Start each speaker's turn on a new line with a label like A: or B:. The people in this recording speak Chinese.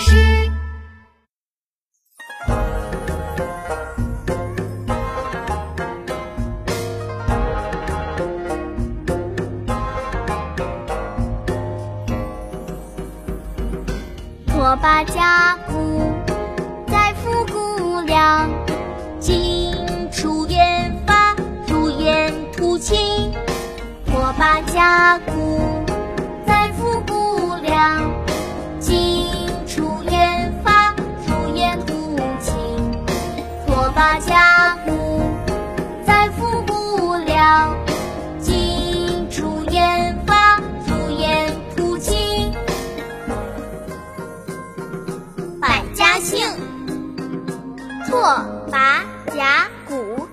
A: 事。拓跋家鼓，载复姑娘，进出远发，如烟突起。拓跋家鼓。兴拓跋甲骨。